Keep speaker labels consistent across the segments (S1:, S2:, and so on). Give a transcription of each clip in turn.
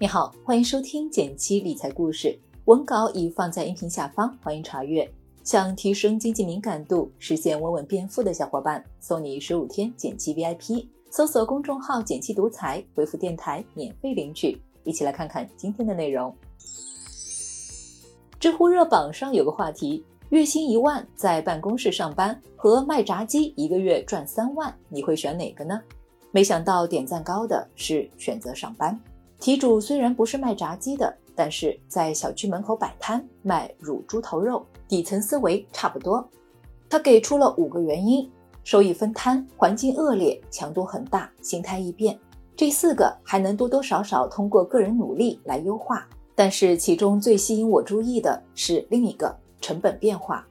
S1: 你好，欢迎收听减七理财故事，文稿已放在音频下方，欢迎查阅。想提升经济敏感度，实现稳稳变富的小伙伴，送你十五天减七 VIP。搜索公众号“减七独裁，回复“电台”免费领取。一起来看看今天的内容。知乎热榜上有个话题：月薪一万在办公室上班和卖炸鸡一个月赚三万，你会选哪个呢？没想到点赞高的是选择上班。题主虽然不是卖炸鸡的，但是在小区门口摆摊卖乳猪头肉，底层思维差不多。他给出了五个原因：收益分摊、环境恶劣、强度很大、心态易变。这四个还能多多少少通过个人努力来优化。但是其中最吸引我注意的是另一个成本变化。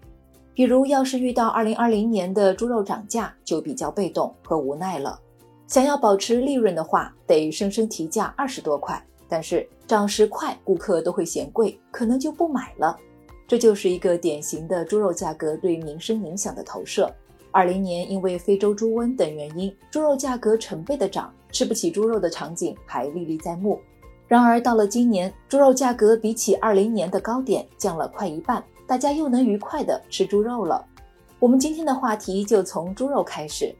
S1: 比如，要是遇到二零二零年的猪肉涨价，就比较被动和无奈了。想要保持利润的话，得生生提价二十多块，但是涨十块，顾客都会嫌贵，可能就不买了。这就是一个典型的猪肉价格对民生影响的投射。二零年因为非洲猪瘟等原因，猪肉价格成倍的涨，吃不起猪肉的场景还历历在目。然而到了今年，猪肉价格比起二零年的高点降了快一半，大家又能愉快的吃猪肉了。我们今天的话题就从猪肉开始。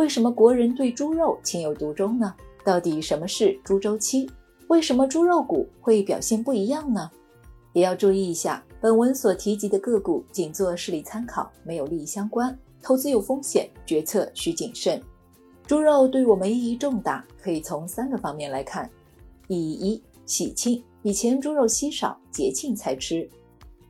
S1: 为什么国人对猪肉情有独钟呢？到底什么是猪周期？为什么猪肉股会表现不一样呢？也要注意一下，本文所提及的个股仅做事例参考，没有利益相关，投资有风险，决策需谨慎。猪肉对我们意义重大，可以从三个方面来看：意义一，喜庆，以前猪肉稀少，节庆才吃；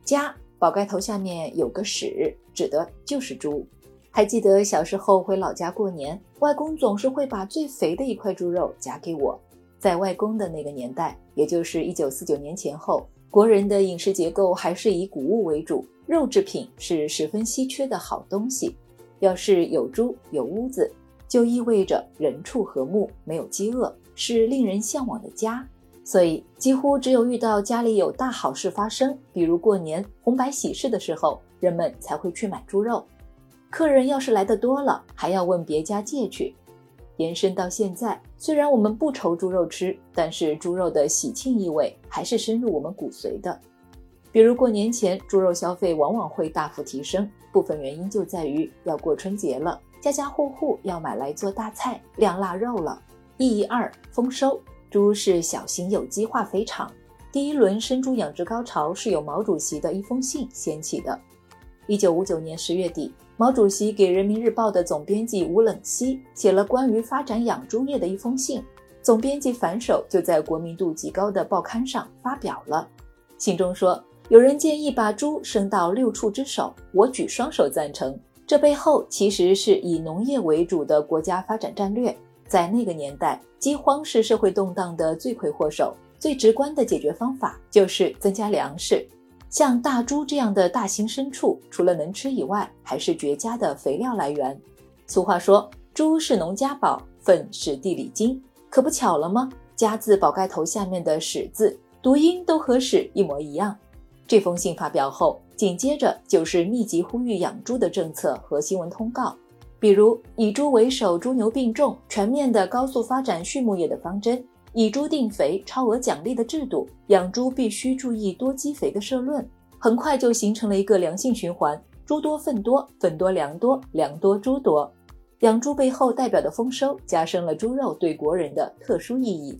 S1: 家宝盖头下面有个屎，指的就是猪。还记得小时候回老家过年，外公总是会把最肥的一块猪肉夹给我。在外公的那个年代，也就是一九四九年前后，国人的饮食结构还是以谷物为主，肉制品是十分稀缺的好东西。要是有猪有屋子，就意味着人畜和睦，没有饥饿，是令人向往的家。所以，几乎只有遇到家里有大好事发生，比如过年红白喜事的时候，人们才会去买猪肉。客人要是来的多了，还要问别家借去。延伸到现在，虽然我们不愁猪肉吃，但是猪肉的喜庆意味还是深入我们骨髓的。比如过年前，猪肉消费往往会大幅提升，部分原因就在于要过春节了，家家户户要买来做大菜、晾腊肉了。意义二：丰收。猪是小型有机化肥厂，第一轮生猪养殖高潮是由毛主席的一封信掀起的。一九五九年十月底。毛主席给《人民日报》的总编辑吴冷西写了关于发展养猪业的一封信，总编辑反手就在国民度极高的报刊上发表了。信中说：“有人建议把猪升到六畜之首，我举双手赞成。这背后其实是以农业为主的国家发展战略。在那个年代，饥荒是社会动荡的罪魁祸首，最直观的解决方法就是增加粮食。”像大猪这样的大型牲畜，除了能吃以外，还是绝佳的肥料来源。俗话说，猪是农家宝，粪是地里金，可不巧了吗？家字宝盖头下面的屎字，读音都和屎一模一样。这封信发表后，紧接着就是密集呼吁养猪的政策和新闻通告，比如以猪为首，猪牛并重，全面的高速发展畜牧业的方针。以猪定肥、超额奖励的制度，养猪必须注意多积肥的社论，很快就形成了一个良性循环：猪多粪多，粪多粮多，粮多猪多。养猪背后代表的丰收，加深了猪肉对国人的特殊意义。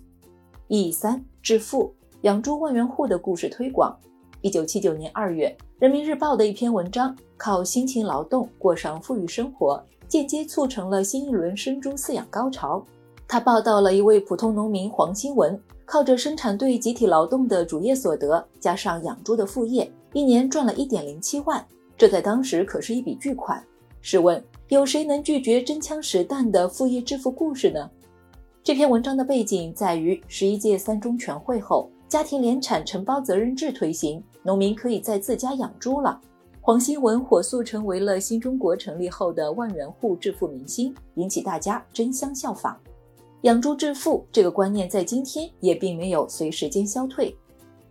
S1: 意义三：致富，养猪万元户的故事推广。一九七九年二月，《人民日报》的一篇文章，靠辛勤劳动过上富裕生活，间接促成了新一轮生猪饲养高潮。他报道了一位普通农民黄新文，靠着生产队集体劳动的主业所得，加上养猪的副业，一年赚了一点零七万。这在当时可是一笔巨款。试问，有谁能拒绝真枪实弹的副业致富故事呢？这篇文章的背景在于十一届三中全会后，家庭联产承包责任制推行，农民可以在自家养猪了。黄新文火速成为了新中国成立后的万元户致富明星，引起大家争相效仿。养猪致富这个观念在今天也并没有随时间消退。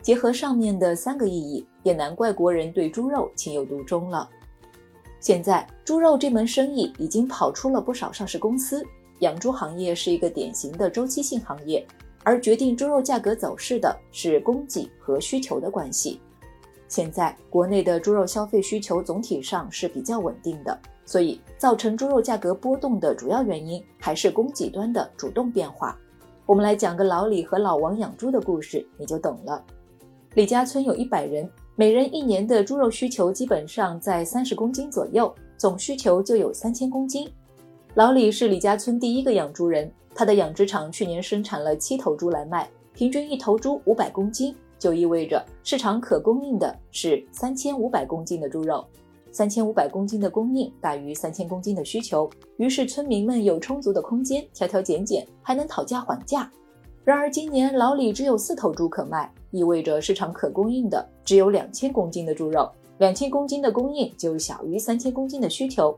S1: 结合上面的三个意义，也难怪国人对猪肉情有独钟了。现在猪肉这门生意已经跑出了不少上市公司。养猪行业是一个典型的周期性行业，而决定猪肉价格走势的是供给和需求的关系。现在国内的猪肉消费需求总体上是比较稳定的，所以造成猪肉价格波动的主要原因还是供给端的主动变化。我们来讲个老李和老王养猪的故事，你就懂了。李家村有一百人，每人一年的猪肉需求基本上在三十公斤左右，总需求就有三千公斤。老李是李家村第一个养猪人，他的养殖场去年生产了七头猪来卖，平均一头猪五百公斤。就意味着市场可供应的是三千五百公斤的猪肉，三千五百公斤的供应大于三千公斤的需求，于是村民们有充足的空间挑挑拣拣，还能讨价还价。然而今年老李只有四头猪可卖，意味着市场可供应的只有两千公斤的猪肉，两千公斤的供应就小于三千公斤的需求。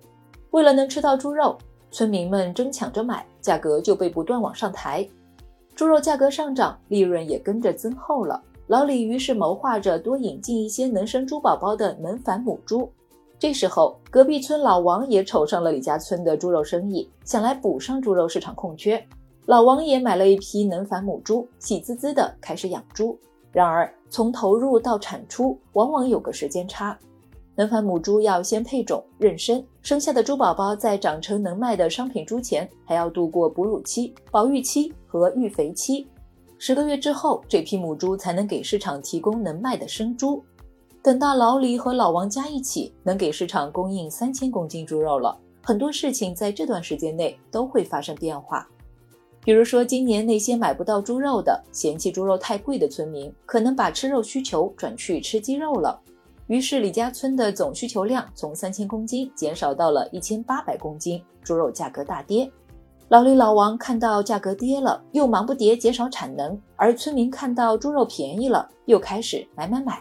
S1: 为了能吃到猪肉，村民们争抢着买，价格就被不断往上抬，猪肉价格上涨，利润也跟着增厚了。老李于是谋划着多引进一些能生猪宝宝的能繁母猪。这时候，隔壁村老王也瞅上了李家村的猪肉生意，想来补上猪肉市场空缺。老王也买了一批能繁母猪，喜滋滋的开始养猪。然而，从投入到产出，往往有个时间差。能繁母猪要先配种、妊娠，生下的猪宝宝在长成能卖的商品猪前，还要度过哺乳期、保育期和育肥期。十个月之后，这批母猪才能给市场提供能卖的生猪。等到老李和老王加一起，能给市场供应三千公斤猪肉了。很多事情在这段时间内都会发生变化。比如说，今年那些买不到猪肉的、嫌弃猪肉太贵的村民，可能把吃肉需求转去吃鸡肉了。于是，李家村的总需求量从三千公斤减少到了一千八百公斤，猪肉价格大跌。老李、老王看到价格跌了，又忙不迭减少产能；而村民看到猪肉便宜了，又开始买买买。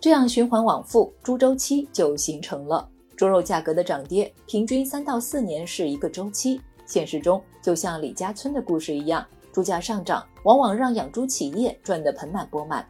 S1: 这样循环往复，猪周期就形成了。猪肉价格的涨跌，平均三到四年是一个周期。现实中，就像李家村的故事一样，猪价上涨往往让养猪企业赚得盆满钵满。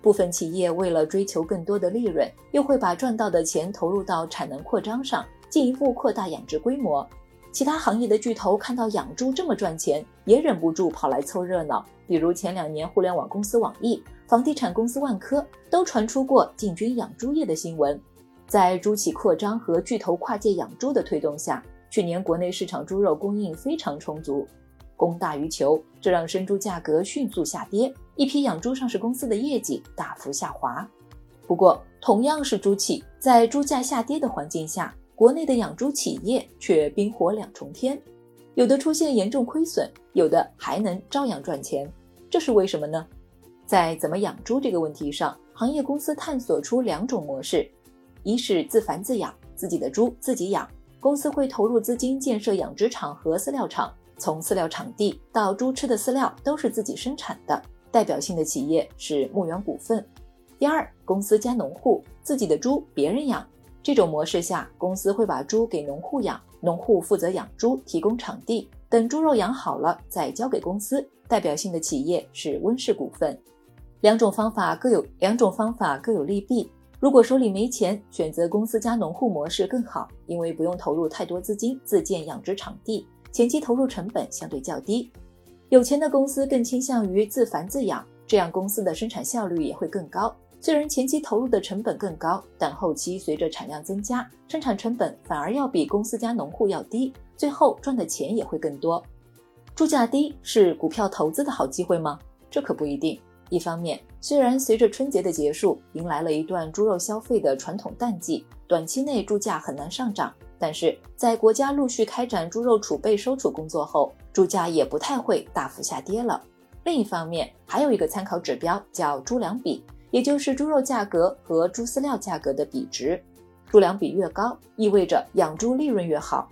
S1: 部分企业为了追求更多的利润，又会把赚到的钱投入到产能扩张上，进一步扩大养殖规模。其他行业的巨头看到养猪这么赚钱，也忍不住跑来凑热闹。比如前两年，互联网公司网易、房地产公司万科都传出过进军养猪业的新闻。在猪企扩张和巨头跨界养猪的推动下，去年国内市场猪肉供应非常充足，供大于求，这让生猪价格迅速下跌，一批养猪上市公司的业绩大幅下滑。不过，同样是猪企，在猪价下跌的环境下，国内的养猪企业却冰火两重天，有的出现严重亏损，有的还能照样赚钱，这是为什么呢？在怎么养猪这个问题上，行业公司探索出两种模式：一是自繁自养，自己的猪自己养，公司会投入资金建设养殖场和饲料厂，从饲料场地到猪吃的饲料都是自己生产的。代表性的企业是牧原股份。第二，公司加农户，自己的猪别人养。这种模式下，公司会把猪给农户养，农户负责养猪，提供场地，等猪肉养好了再交给公司。代表性的企业是温氏股份。两种方法各有两种方法各有利弊。如果手里没钱，选择公司加农户模式更好，因为不用投入太多资金自建养殖场地，前期投入成本相对较低。有钱的公司更倾向于自繁自养，这样公司的生产效率也会更高。虽然前期投入的成本更高，但后期随着产量增加，生产成本反而要比公司加农户要低，最后赚的钱也会更多。猪价低是股票投资的好机会吗？这可不一定。一方面，虽然随着春节的结束，迎来了一段猪肉消费的传统淡季，短期内猪价很难上涨，但是在国家陆续开展猪肉储备收储工作后，猪价也不太会大幅下跌了。另一方面，还有一个参考指标叫猪粮比。也就是猪肉价格和猪饲料价格的比值，猪粮比越高，意味着养猪利润越好；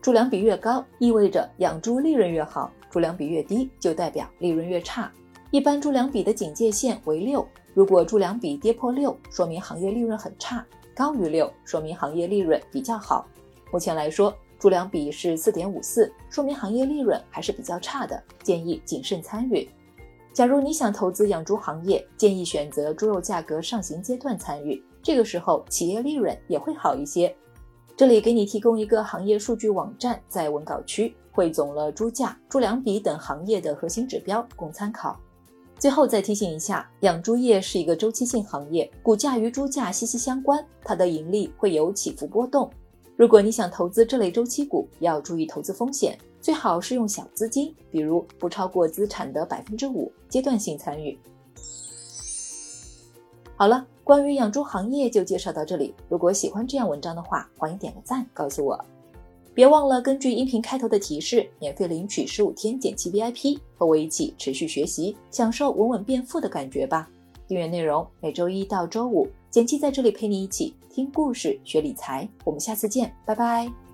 S1: 猪粮比越高，意味着养猪利润越好；猪粮比越低，就代表利润越差。一般猪粮比的警戒线为六，如果猪粮比跌破六，说明行业利润很差；高于六，说明行业利润比较好。目前来说，猪粮比是四点五四，说明行业利润还是比较差的，建议谨慎参与。假如你想投资养猪行业，建议选择猪肉价格上行阶段参与，这个时候企业利润也会好一些。这里给你提供一个行业数据网站，在文稿区，汇总了猪价、猪粮比等行业的核心指标，供参考。最后再提醒一下，养猪业是一个周期性行业，股价与猪价息息相关，它的盈利会有起伏波动。如果你想投资这类周期股，要注意投资风险，最好是用小资金，比如不超过资产的百分之五，阶段性参与。好了，关于养猪行业就介绍到这里。如果喜欢这样文章的话，欢迎点个赞，告诉我。别忘了根据音频开头的提示，免费领取十五天剪辑 VIP，和我一起持续学习，享受稳稳变富的感觉吧。订阅内容每周一到周五，减七在这里陪你一起听故事、学理财。我们下次见，拜拜。